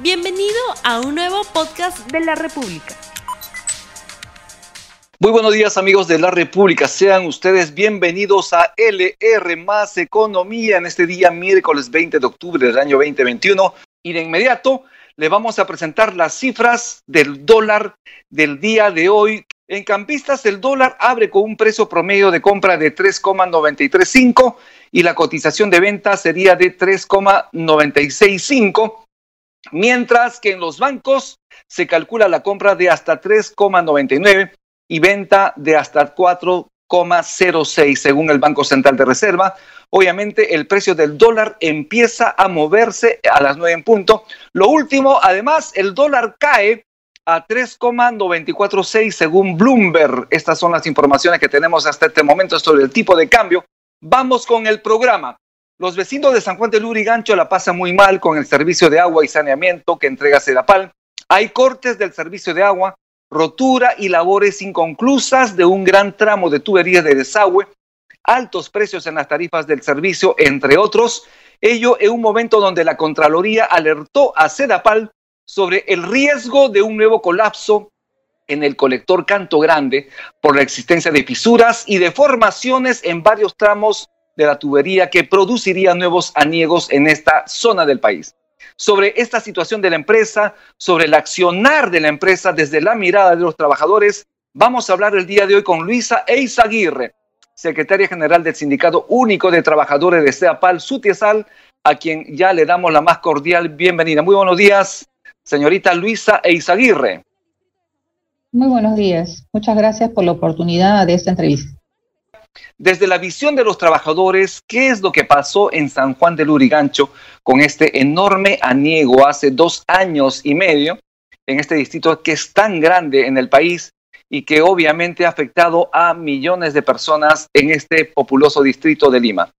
Bienvenido a un nuevo podcast de la República. Muy buenos días amigos de la República, sean ustedes bienvenidos a LR más Economía en este día miércoles 20 de octubre del año 2021 y de inmediato le vamos a presentar las cifras del dólar del día de hoy. En Campistas el dólar abre con un precio promedio de compra de 3,935 y la cotización de venta sería de 3,965 mientras que en los bancos se calcula la compra de hasta 3,99 y venta de hasta 4,06 según el Banco Central de Reserva. Obviamente el precio del dólar empieza a moverse a las 9 en punto. Lo último, además, el dólar cae a 3,946 según Bloomberg. Estas son las informaciones que tenemos hasta este momento sobre el tipo de cambio. Vamos con el programa. Los vecinos de San Juan de Lurigancho la pasan muy mal con el servicio de agua y saneamiento que entrega Sedapal. Hay cortes del servicio de agua, rotura y labores inconclusas de un gran tramo de tuberías de desagüe, altos precios en las tarifas del servicio, entre otros. Ello en un momento donde la Contraloría alertó a Sedapal sobre el riesgo de un nuevo colapso en el colector Canto Grande por la existencia de fisuras y deformaciones en varios tramos de la tubería que produciría nuevos aniegos en esta zona del país. Sobre esta situación de la empresa, sobre el accionar de la empresa desde la mirada de los trabajadores, vamos a hablar el día de hoy con Luisa Eizaguirre, secretaria general del Sindicato Único de Trabajadores de CEAPAL, Sutiesal, a quien ya le damos la más cordial bienvenida. Muy buenos días, señorita Luisa Eizaguirre. Muy buenos días. Muchas gracias por la oportunidad de esta entrevista. Desde la visión de los trabajadores, ¿qué es lo que pasó en San Juan del Urigancho con este enorme aniego hace dos años y medio en este distrito que es tan grande en el país y que obviamente ha afectado a millones de personas en este populoso distrito de Lima?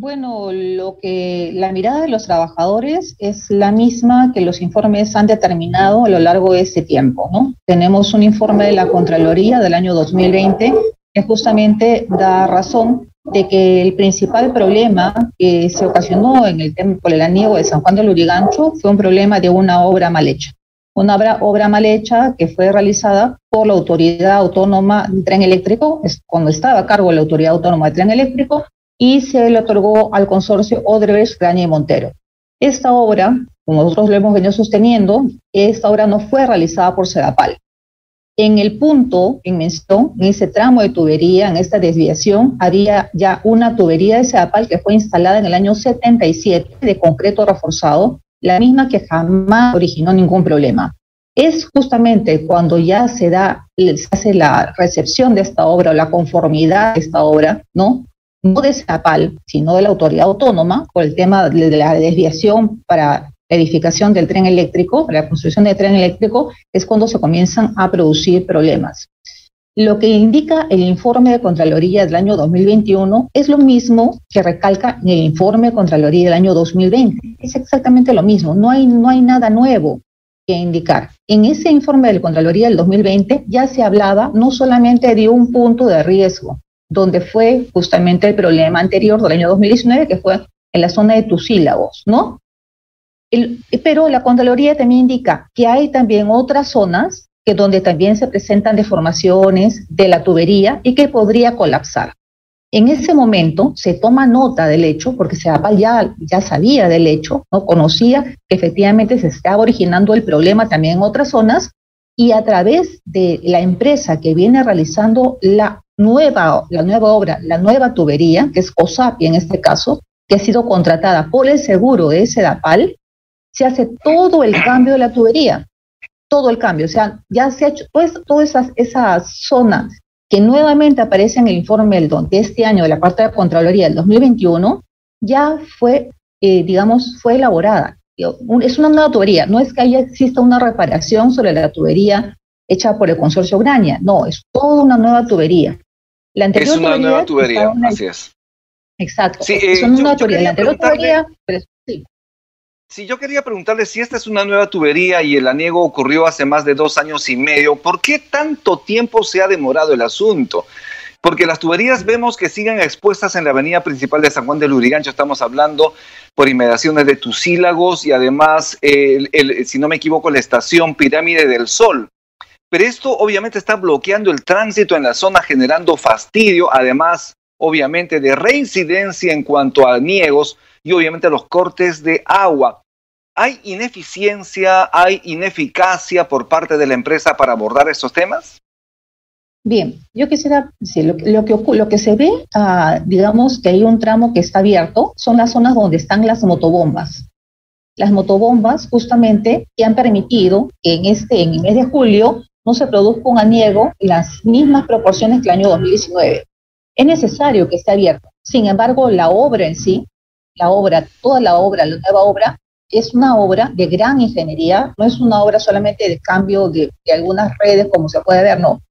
Bueno, lo que la mirada de los trabajadores es la misma que los informes han determinado a lo largo de ese tiempo. Tenemos un informe de la Contraloría del año 2020 que justamente da razón de que el principal problema que se ocasionó en el por el aniego de San Juan del Urigancho fue un problema de una obra mal hecha. Una obra mal hecha que fue realizada por la Autoridad Autónoma de Tren Eléctrico, cuando estaba a cargo de la Autoridad Autónoma de Tren Eléctrico, y se le otorgó al consorcio Odebrecht, Graña y Montero. Esta obra, como nosotros lo hemos venido sosteniendo, esta obra no fue realizada por Sedapal. En el punto en mención, en ese tramo de tubería, en esta desviación, había ya una tubería de Sedapal que fue instalada en el año 77 de concreto reforzado, la misma que jamás originó ningún problema. Es justamente cuando ya se da, se hace la recepción de esta obra o la conformidad de esta obra, ¿no? No de SAPAL, sino de la autoridad autónoma, por el tema de la desviación para la edificación del tren eléctrico, para la construcción del tren eléctrico, es cuando se comienzan a producir problemas. Lo que indica el informe de Contraloría del año 2021 es lo mismo que recalca en el informe de Contraloría del año 2020. Es exactamente lo mismo, no hay, no hay nada nuevo que indicar. En ese informe de Contraloría del 2020 ya se hablaba no solamente de un punto de riesgo, donde fue justamente el problema anterior del año 2019, que fue en la zona de Tusílabos, ¿no? pero la Contraloría también indica que hay también otras zonas que donde también se presentan deformaciones de la tubería y que podría colapsar. En ese momento se toma nota del hecho, porque se ya, ya sabía del hecho, ¿no? conocía que efectivamente se estaba originando el problema también en otras zonas, y a través de la empresa que viene realizando la nueva, la nueva obra, la nueva tubería, que es COSAPI en este caso, que ha sido contratada por el seguro de SEDAPAL, se hace todo el cambio de la tubería, todo el cambio, o sea, ya se ha hecho pues, todas esas, esas zonas que nuevamente aparecen en el informe del de este año de la parte de Contraloría del 2021, ya fue, eh, digamos, fue elaborada. Es una nueva tubería, no es que haya exista una reparación sobre la tubería hecha por el consorcio Graña, no, es toda una nueva tubería. La anterior es una nueva tubería, así es. Exacto, sí, es una nueva tubería. La anterior tubería, sí. Sí, yo quería preguntarle si esta es una nueva tubería y el aniego ocurrió hace más de dos años y medio, ¿por qué tanto tiempo se ha demorado el asunto? Porque las tuberías vemos que siguen expuestas en la avenida principal de San Juan del Lurigancho. Estamos hablando por inmediaciones de Tusílagos y además, si no me equivoco, la estación Pirámide del Sol. Pero esto obviamente está bloqueando el tránsito en la zona, generando fastidio, además, obviamente, de reincidencia en cuanto a niegos y obviamente los cortes de agua. ¿Hay ineficiencia, hay ineficacia por parte de la empresa para abordar estos temas? Bien, yo quisiera decir, lo, que, se ve, ah, digamos que hay un tramo que está abierto, son las zonas donde están las motobombas. Las motobombas justamente que han permitido que en, este, mes de julio no se produzca un aniego en las mismas proporciones que el año 2019. Es necesario que esté abierto. Sin embargo, la obra en sí, la obra, toda la obra, la nueva obra, es una obra de gran ingeniería, no es una obra solamente de cambio de, algunas redes, como se puede ver, no.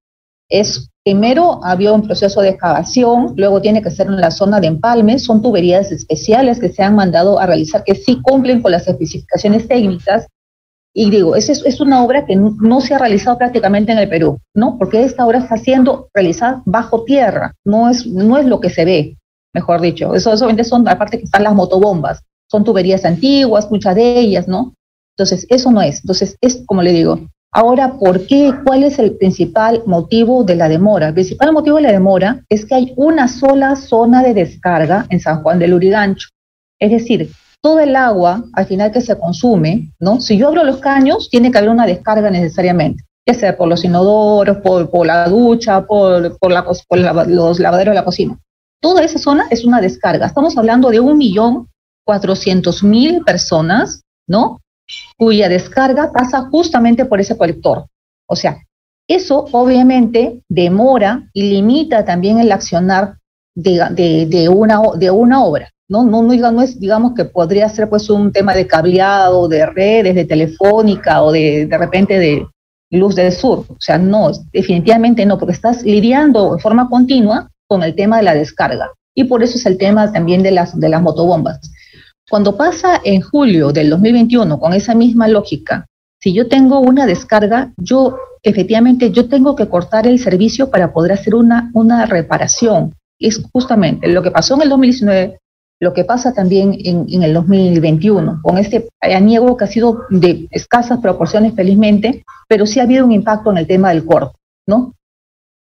Es primero había un proceso de excavación, luego tiene que ser en la zona de empalme, son tuberías especiales que se han mandado a realizar que sí cumplen con las especificaciones técnicas. Y digo, es, es una obra que no, se ha realizado prácticamente en el Perú, ¿no? Porque esta obra está siendo realizada bajo tierra, no es, no es lo que se ve, mejor dicho. Eso solamente son, aparte que están las motobombas, son tuberías antiguas, muchas de ellas, ¿no? Entonces, eso no es. Entonces, es como le digo. Ahora, ¿por qué? ¿Cuál es el principal motivo de la demora? El principal motivo de la demora es que hay una sola zona de descarga en San Juan del Urigancho. Es decir, todo el agua al final que se consume, ¿no? Si yo abro los caños, tiene que haber una descarga necesariamente, ya sea por los inodoros, por, la ducha, por, por, los lavaderos de la cocina. Toda esa zona es una descarga. Estamos hablando de un millón 400 mil personas, ¿no? Cuya descarga pasa justamente por ese colector. O sea, eso obviamente demora y limita también el accionar de, una, de una obra. ¿no? No, no, es, digamos, que podría ser pues un tema de cableado, de redes, de telefónica o de, de repente de luz del sur. O sea, no, definitivamente no, porque estás lidiando de forma continua con el tema de la descarga. Y por eso es el tema también de las, de las motobombas. Cuando pasa en julio del 2021 con esa misma lógica, si yo tengo una descarga, yo efectivamente yo tengo que cortar el servicio para poder hacer una, una reparación. Es justamente lo que pasó en el 2019, lo que pasa también en, en el 2021, con este aniego que ha sido de escasas proporciones felizmente, pero sí ha habido un impacto en el tema del corte, ¿no?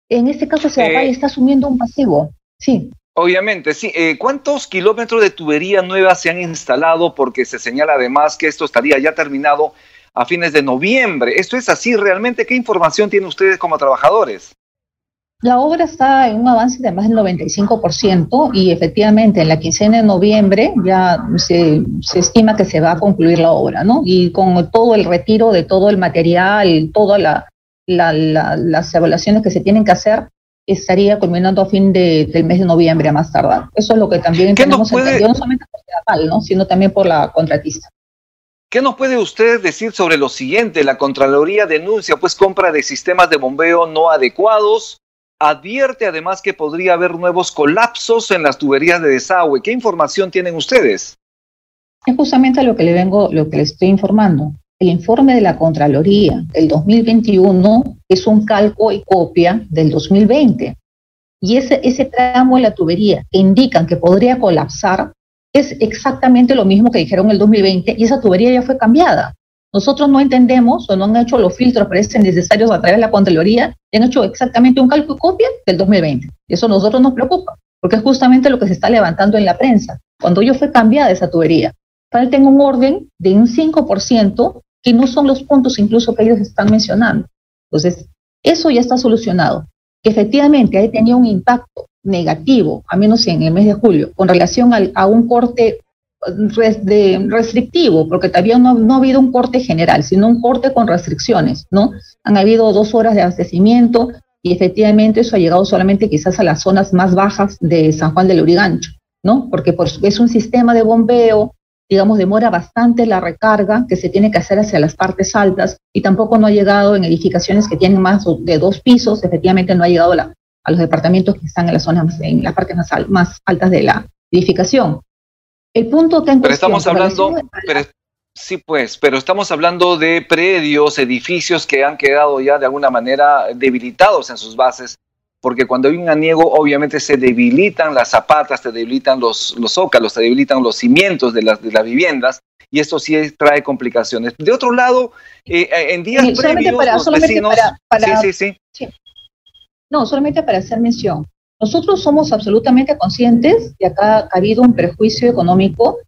En este caso, se eh, está asumiendo un pasivo, sí. Obviamente, sí. Eh, ¿Cuántos kilómetros de tubería nueva se han instalado? Porque se señala además que esto estaría ya terminado a fines de noviembre. ¿Esto es así realmente? ¿Qué información tienen ustedes como trabajadores? La obra está en un avance de más del 95% y efectivamente en la quincena de noviembre ya se, estima que se va a concluir la obra, ¿no? Y con todo el retiro de todo el material, todas las evaluaciones que se tienen que hacer, estaría culminando a fin de, del mes de noviembre a más tardar. Eso es lo que también tenemos no entendido, no solamente por la ¿no? sino también por la contratista. ¿Qué nos puede usted decir sobre lo siguiente? La Contraloría denuncia pues compra de sistemas de bombeo no adecuados, advierte además que podría haber nuevos colapsos en las tuberías de desagüe. ¿Qué información tienen ustedes? Es justamente lo que le vengo, lo que le estoy informando. El informe de la Contraloría del 2021 es un calco y copia del 2020. Y ese, ese tramo de la tubería que indican que podría colapsar es exactamente lo mismo que dijeron en el 2020 y esa tubería ya fue cambiada. Nosotros no entendemos o no han hecho los filtros parecen necesarios a través de la Contraloría han hecho exactamente un y copia del 2020. Y eso a nosotros nos preocupa, porque es justamente lo que se está levantando en la prensa. Cuando yo fue cambiada esa tubería, falta un orden de un 5% que no son los puntos incluso que ellos están mencionando. Entonces, eso ya está solucionado. Que efectivamente ahí tenía un impacto negativo, a menos en el mes de julio, con relación a un corte restrictivo, porque todavía no, no, ha habido un corte general, sino un corte con restricciones, ¿no? Han habido dos horas de abastecimiento y efectivamente eso ha llegado solamente quizás a las zonas más bajas de San Juan del Urigancho, ¿no? Porque es un sistema de bombeo digamos, demora bastante la recarga que se tiene que hacer hacia las partes altas y tampoco no ha llegado en edificaciones que tienen más de dos pisos, efectivamente no ha llegado a los departamentos que están en las zonas, en las partes más, más altas de la edificación. El punto que Pero estamos hablando, sí pues, pero estamos hablando de predios, edificios que han quedado ya de alguna manera debilitados en sus bases porque cuando hay un aniego obviamente se debilitan las zapatas, se debilitan los, los zócalos, se debilitan los cimientos de las, de las viviendas y esto sí trae complicaciones. De otro lado, eh, eh, en días previos, los vecinos... sí, sí, sí. No, solamente para hacer mención. Nosotros somos absolutamente conscientes de acá ha habido un perjuicio económico,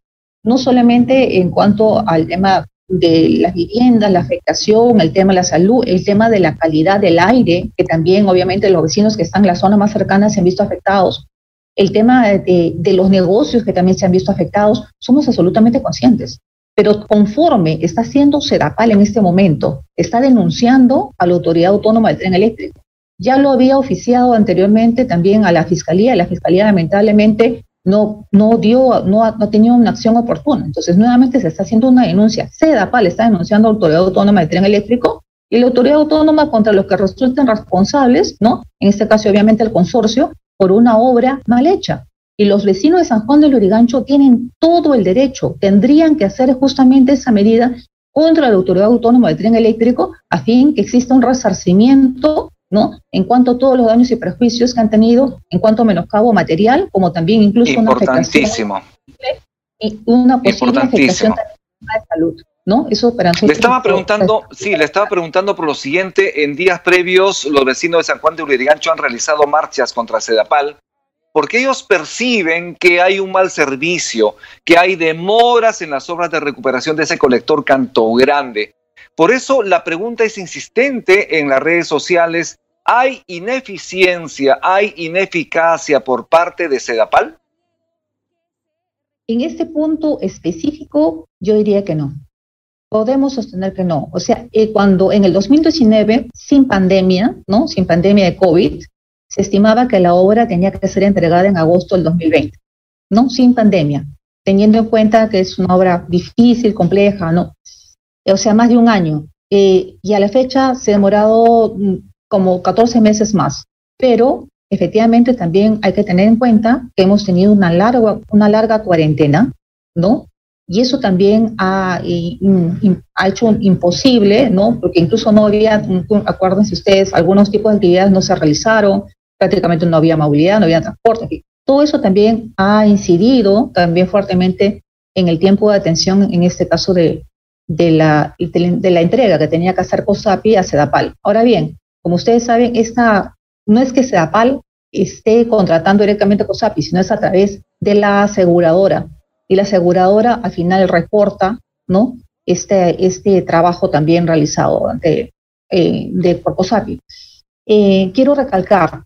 no solamente en cuanto al tema de las viviendas, la afectación, el tema de la salud, el tema de la calidad del aire, que también obviamente los vecinos que están en las zonas más cercanas se han visto afectados, el tema de, los negocios que también se han visto afectados, somos absolutamente conscientes. Pero conforme está haciendo Sedapal en este momento, está denunciando a la Autoridad Autónoma del Tren Eléctrico. Ya lo había oficiado anteriormente también a la Fiscalía, la Fiscalía lamentablemente no, no dio, no ha, no tenido una acción oportuna. Entonces, nuevamente se está haciendo una denuncia. CEDAPAL está denunciando a la Autoridad Autónoma de Tren Eléctrico y la Autoridad Autónoma contra los que resulten responsables, ¿no? En este caso, obviamente, el consorcio, por una obra mal hecha. Y los vecinos de San Juan del Lurigancho tienen todo el derecho, tendrían que hacer justamente esa medida contra la Autoridad Autónoma de Tren Eléctrico a fin que exista un resarcimiento ¿no? En cuanto a todos los daños y perjuicios que han tenido, en cuanto a menoscabo material, como también incluso una afectación y una posible afectación de salud. ¿No? Eso para Le estaba preguntando, sí, le estaba preguntando por lo siguiente, en días previos los vecinos de San Juan de Urigancho han realizado marchas contra Sedapal porque ellos perciben que hay un mal servicio, que hay demoras en las obras de recuperación de ese colector Canto Grande. Por eso la pregunta es insistente en las redes sociales. ¿Hay ineficiencia, hay ineficacia por parte de Sedapal? En este punto específico, yo diría que no. Podemos sostener que no. O sea, eh, cuando en el 2019, sin pandemia, ¿no? Sin pandemia de COVID, se estimaba que la obra tenía que ser entregada en agosto del 2020, ¿no? Sin pandemia, teniendo en cuenta que es una obra difícil, compleja, ¿no? O sea, más de un año. Eh, y a la fecha se ha demorado mm, como 14 meses más. Pero efectivamente también hay que tener en cuenta que hemos tenido una larga, una larga cuarentena, ¿no? Y eso también ha, ha hecho imposible, ¿no? Porque incluso no había, acuérdense ustedes, algunos tipos de actividades no se realizaron, prácticamente no había movilidad, no había transporte. Todo eso también ha incidido también fuertemente en el tiempo de atención, en este caso de, de la, de la entrega que tenía que hacer COSAPI a Sedapal. Ahora bien, como ustedes saben, esta, no es que Sedapal esté contratando directamente a COSAPI, sino es a través de la aseguradora. Y la aseguradora al final reporta ¿no? este, este trabajo también realizado de, eh, de por COSAPI. Eh, quiero recalcar,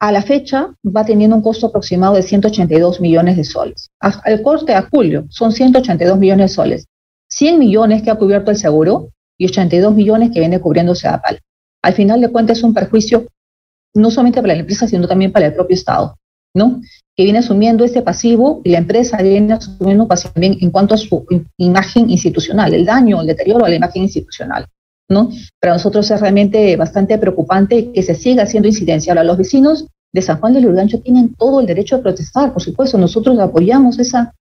a la fecha va teniendo un costo aproximado de 182 millones de soles. Al corte a julio son 182 millones de soles. 100 millones que ha cubierto el seguro y 82 millones que viene cubriendo CEDAPAL. Al final de cuentas es un perjuicio no solamente para la empresa, sino también para el propio Estado, ¿no? Que viene asumiendo este pasivo y la empresa viene asumiendo un pasivo también en cuanto a su imagen institucional, el daño, el deterioro a la imagen institucional, ¿no? Para nosotros es realmente bastante preocupante que se siga haciendo incidencia. Ahora, los vecinos de San Juan de Lurigancho tienen todo el derecho a protestar, por supuesto, nosotros apoyamos esa,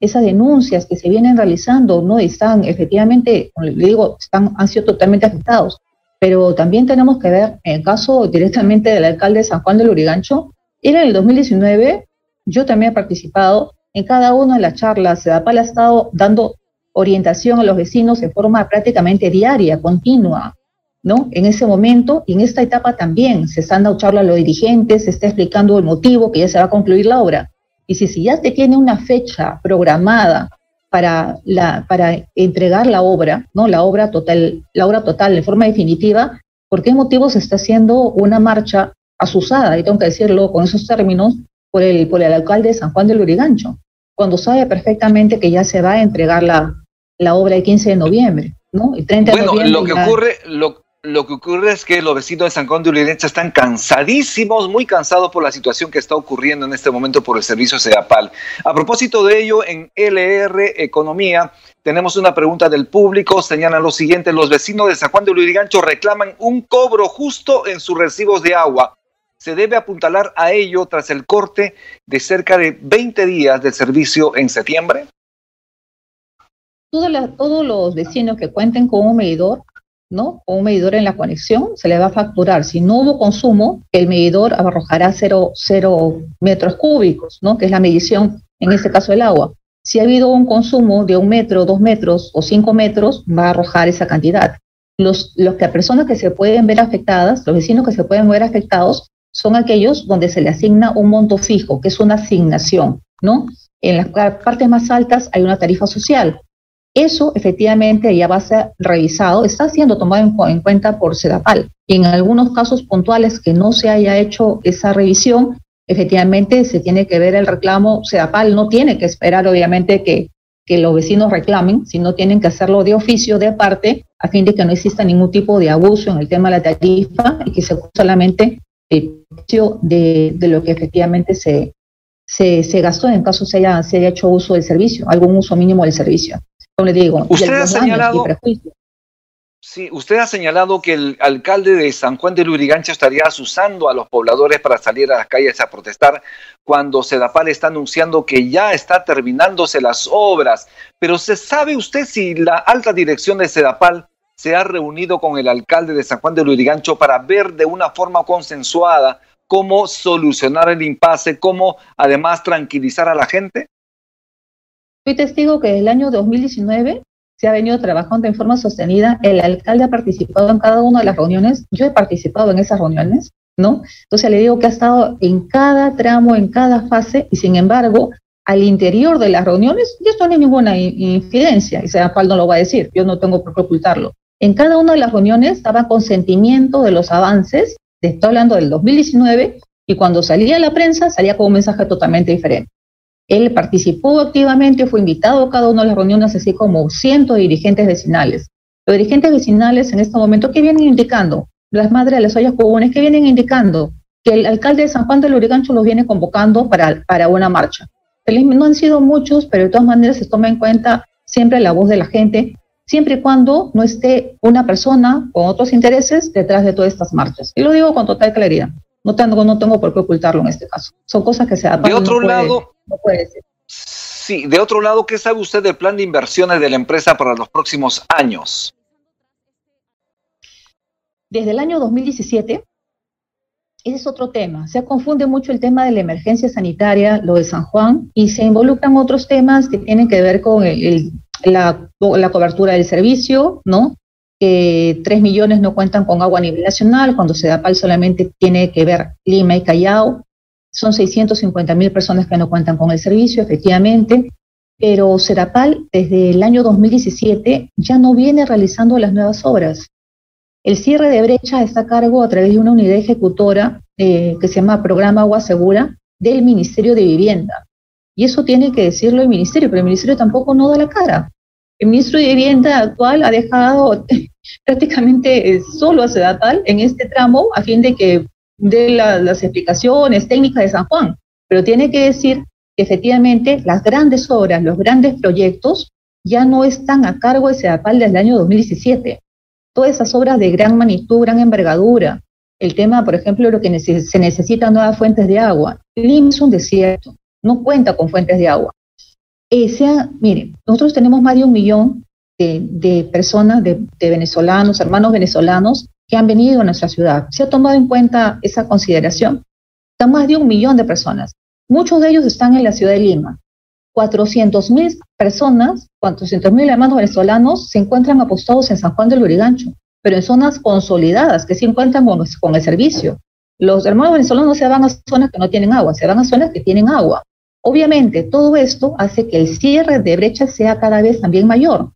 esas denuncias que se vienen realizando, ¿no? Están efectivamente, le digo, han sido totalmente afectados. Pero también tenemos que ver, en el caso directamente del alcalde de San Juan del Urigancho, él en el 2019, yo también he participado en cada una de las charlas, CEDAPAL ha estado dando orientación a los vecinos de forma prácticamente diaria, continua, ¿no? En ese momento y en esta etapa también se están dando charlas a los dirigentes, se está explicando el motivo que ya se va a concluir la obra. Y si, si ya te tiene una fecha programada para, la, para entregar la obra, ¿no? La obra total, la obra total de forma definitiva, ¿por qué motivo se está haciendo una marcha asusada, y tengo que decirlo con esos términos, por el, por el alcalde de San Juan del Urigancho, cuando sabe perfectamente que ya se va a entregar la, la obra el 15 de noviembre, ¿no? El 30 de bueno, lo que ocurre, lo, lo que ocurre es que los vecinos de San Juan de Urigancho están cansadísimos, muy cansados por la situación que está ocurriendo en este momento por el servicio SEAPAL. A propósito de ello, en LR Economía tenemos una pregunta del público. Señalan lo siguiente, los vecinos de San Juan de Urigancho reclaman un cobro justo en sus recibos de agua. Se debe apuntalar a ello tras el corte de cerca de 20 días del servicio en septiembre. todos los vecinos que cuenten con un medidor ¿no? Con un medidor en la conexión, se le va a facturar. Si no hubo consumo, el medidor arrojará 0, metros cúbicos, ¿no? Que es la medición, en este caso, del agua. Si ha habido un consumo de un metro, dos metros o cinco metros, va a arrojar esa cantidad. Los, los que, personas que se pueden ver afectadas, los vecinos que se pueden ver afectados, son aquellos donde se le asigna un monto fijo, que es una asignación, ¿no? En las partes más altas hay una tarifa social. Eso efectivamente ya va a ser revisado, está siendo tomado en, cuenta por CEDAPAL. Y en algunos casos puntuales que no se haya hecho esa revisión, efectivamente se tiene que ver el reclamo. CEDAPAL no tiene que esperar, obviamente, que, los vecinos reclamen, sino tienen que hacerlo de oficio, de parte, a fin de que no exista ningún tipo de abuso en el tema de la tarifa y que se solamente el precio de, lo que efectivamente se, se, gastó en caso se haya hecho uso del servicio, algún uso mínimo del servicio. Como le digo, usted ha señalado, sí, usted ha señalado que el alcalde de San Juan de Lurigancho estaría asusando a los pobladores para salir a las calles a protestar cuando Sedapal está anunciando que ya está terminándose las obras. Pero ¿se sabe usted si la alta dirección de Sedapal se ha reunido con el alcalde de San Juan de Lurigancho para ver de una forma consensuada cómo solucionar el impasse, cómo además tranquilizar a la gente? Soy testigo que desde el año 2019 se ha venido trabajando en forma sostenida. El alcalde ha participado en cada una de las reuniones. Yo he participado en esas reuniones, ¿no? Entonces le digo que ha estado en cada tramo, en cada fase, y sin embargo, al interior de las reuniones, y esto no hay ninguna infidencia, y sea cual no lo va a decir, yo no tengo por qué ocultarlo. En cada una de las reuniones estaba consentimiento de los avances, estoy hablando del 2019, y cuando salía la prensa salía con un mensaje totalmente diferente. Él participó activamente, fue invitado a cada una de las reuniones, así como cientos de dirigentes vecinales. Los dirigentes vecinales en este momento, ¿qué vienen indicando? Las madres de las ollas comunes, ¿qué vienen indicando? Que el alcalde de San Juan de Lurigancho los viene convocando para, para una marcha. No han sido muchos, pero de todas maneras se toma en cuenta siempre la voz de la gente siempre y cuando no esté una persona con otros intereses detrás de todas estas marchas. Y lo digo con total claridad. No tengo, no tengo por qué ocultarlo en este caso. Son cosas que se De otro lado, no puede ser. Sí, de otro lado, ¿qué sabe usted del plan de inversiones de la empresa para los próximos años? Desde el año 2017, ese es otro tema. Se confunde mucho el tema de la emergencia sanitaria, lo de San Juan, y se involucran otros temas que tienen que ver con el la, cobertura del servicio, ¿no? que 3 millones no cuentan con agua a nivel nacional, cuando Sedapal solamente tiene que ver Lima y Callao. Son 650 mil personas que no cuentan con el servicio, efectivamente, pero Sedapal desde el año 2017 ya no viene realizando las nuevas obras. El cierre de brecha está a cargo a través de una unidad ejecutora eh, que se llama Programa Agua Segura del Ministerio de Vivienda. Y eso tiene que decirlo el ministerio, pero el ministerio tampoco no da la cara. El ministro de Vivienda actual ha dejado prácticamente eh, solo a Sedatal en este tramo a fin de que dé las explicaciones técnicas de San Juan. Pero tiene que decir que efectivamente las grandes obras, los grandes proyectos ya no están a cargo de Sedapal desde el año 2017. Todas esas obras de gran magnitud, gran envergadura, el tema, por ejemplo, lo que se necesitan nuevas fuentes de agua. Lima es un desierto no cuenta con fuentes de agua. Eh, sea, mire, nosotros tenemos más de un millón de, personas, de, venezolanos, hermanos venezolanos, que han venido a nuestra ciudad. ¿Se ha tomado en cuenta esa consideración? Están más de un millón de personas. Muchos de ellos están en la ciudad de Lima. 400 mil personas, 400 mil hermanos venezolanos se encuentran apostados en San Juan del Lurigancho, pero en zonas consolidadas que se encuentran con el servicio. Los hermanos venezolanos no se van a zonas que no tienen agua, se van a zonas que tienen agua. Obviamente, todo esto hace que el cierre de brechas sea cada vez también mayor.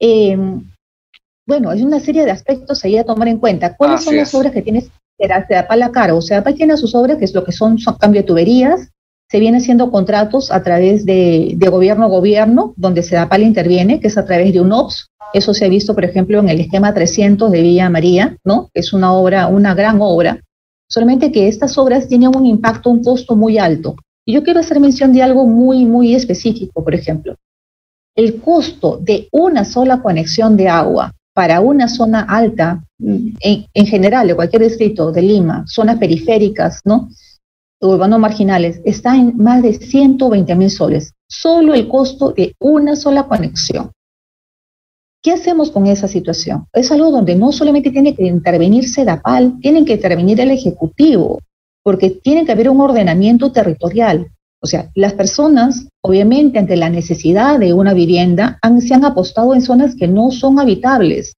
Em, bueno, hay una serie de aspectos ahí a tomar en cuenta. ¿Cuáles son las obras que tiene para la cara? O sea, tiene sus obras, que es lo que son, son cambio de tuberías, se vienen haciendo contratos a través de, gobierno a gobierno, donde Sedapal interviene, que es a través de un OPS. Eso se ha visto, por ejemplo, en el esquema 300 de Villa María, ¿no? Es una obra, una gran obra, solamente que estas obras tienen un impacto, un costo muy alto. Y yo quiero hacer mención de algo muy, muy específico, por ejemplo. El costo de una sola conexión de agua para una zona alta, en, general, de cualquier distrito de Lima, zonas periféricas, ¿no? urbanos marginales, está en más de 120 mil soles. Solo el costo de una sola conexión. ¿Qué hacemos con esa situación? Es algo donde no solamente tiene que intervenir SEDAPAL, tiene que intervenir el Ejecutivo, porque tiene que haber un ordenamiento territorial. O sea, las personas, obviamente, ante la necesidad de una vivienda, han, se han apostado en zonas que no son habitables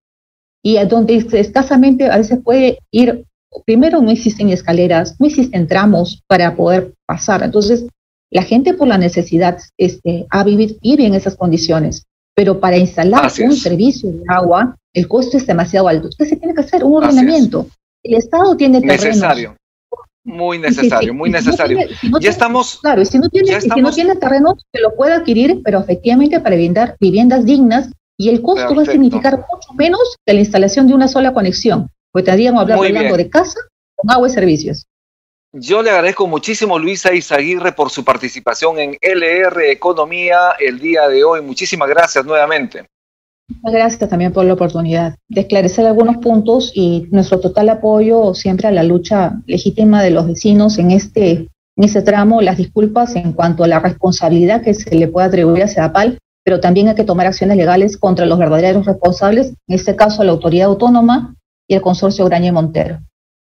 y donde escasamente a veces puede ir, primero no existen escaleras, no existen tramos para poder pasar. Entonces, la gente por la necesidad este, ha vivido, vive en esas condiciones pero para instalar un servicio de agua, el costo es demasiado alto. Entonces se tiene que hacer un ordenamiento. El Estado tiene terrenos. Necesario. Muy necesario, muy necesario. ya estamos. Claro, y si no tiene, si no tiene terrenos, se lo puede adquirir, pero efectivamente para brindar viviendas dignas y el costo va a significar mucho menos que la instalación de una sola conexión. Pues estaríamos hablando de casa con agua y servicios. Yo le agradezco muchísimo Luisa Izaguirre por su participación en LR Economía el día de hoy. Muchísimas gracias nuevamente. Muchas gracias también por la oportunidad de esclarecer algunos puntos y nuestro total apoyo siempre a la lucha legítima de los vecinos en este, en este tramo. Las disculpas en cuanto a la responsabilidad que se le puede atribuir a CEDAPAL, pero también hay que tomar acciones legales contra los verdaderos responsables, en este caso la autoridad autónoma y el consorcio Graña y Montero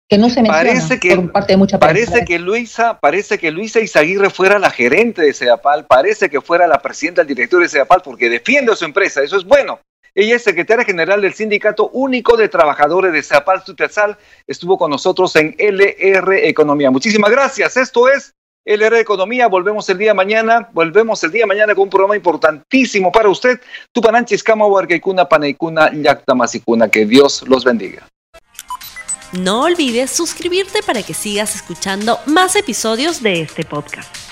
que no se menciona parece que, por parte de mucha Parece que Luisa, parece que Luisa Izaguirre fuera la gerente de CEDAPAL, parece que fuera la presidenta del director de CEDAPAL porque defiende a su empresa, eso es bueno. Ella es secretaria general del Sindicato Único de Trabajadores de CEDAPAL Suterzal, estuvo con nosotros en LR Economía. Muchísimas gracias. Esto es LR Economía. Volvemos el día mañana. Volvemos el día mañana con un programa importantísimo para usted. Tupananchis, Kama, Huarcaicuna, Panaicuna, Yactamasicuna. Que Dios los bendiga. No olvides suscribirte para que sigas escuchando más episodios de este podcast.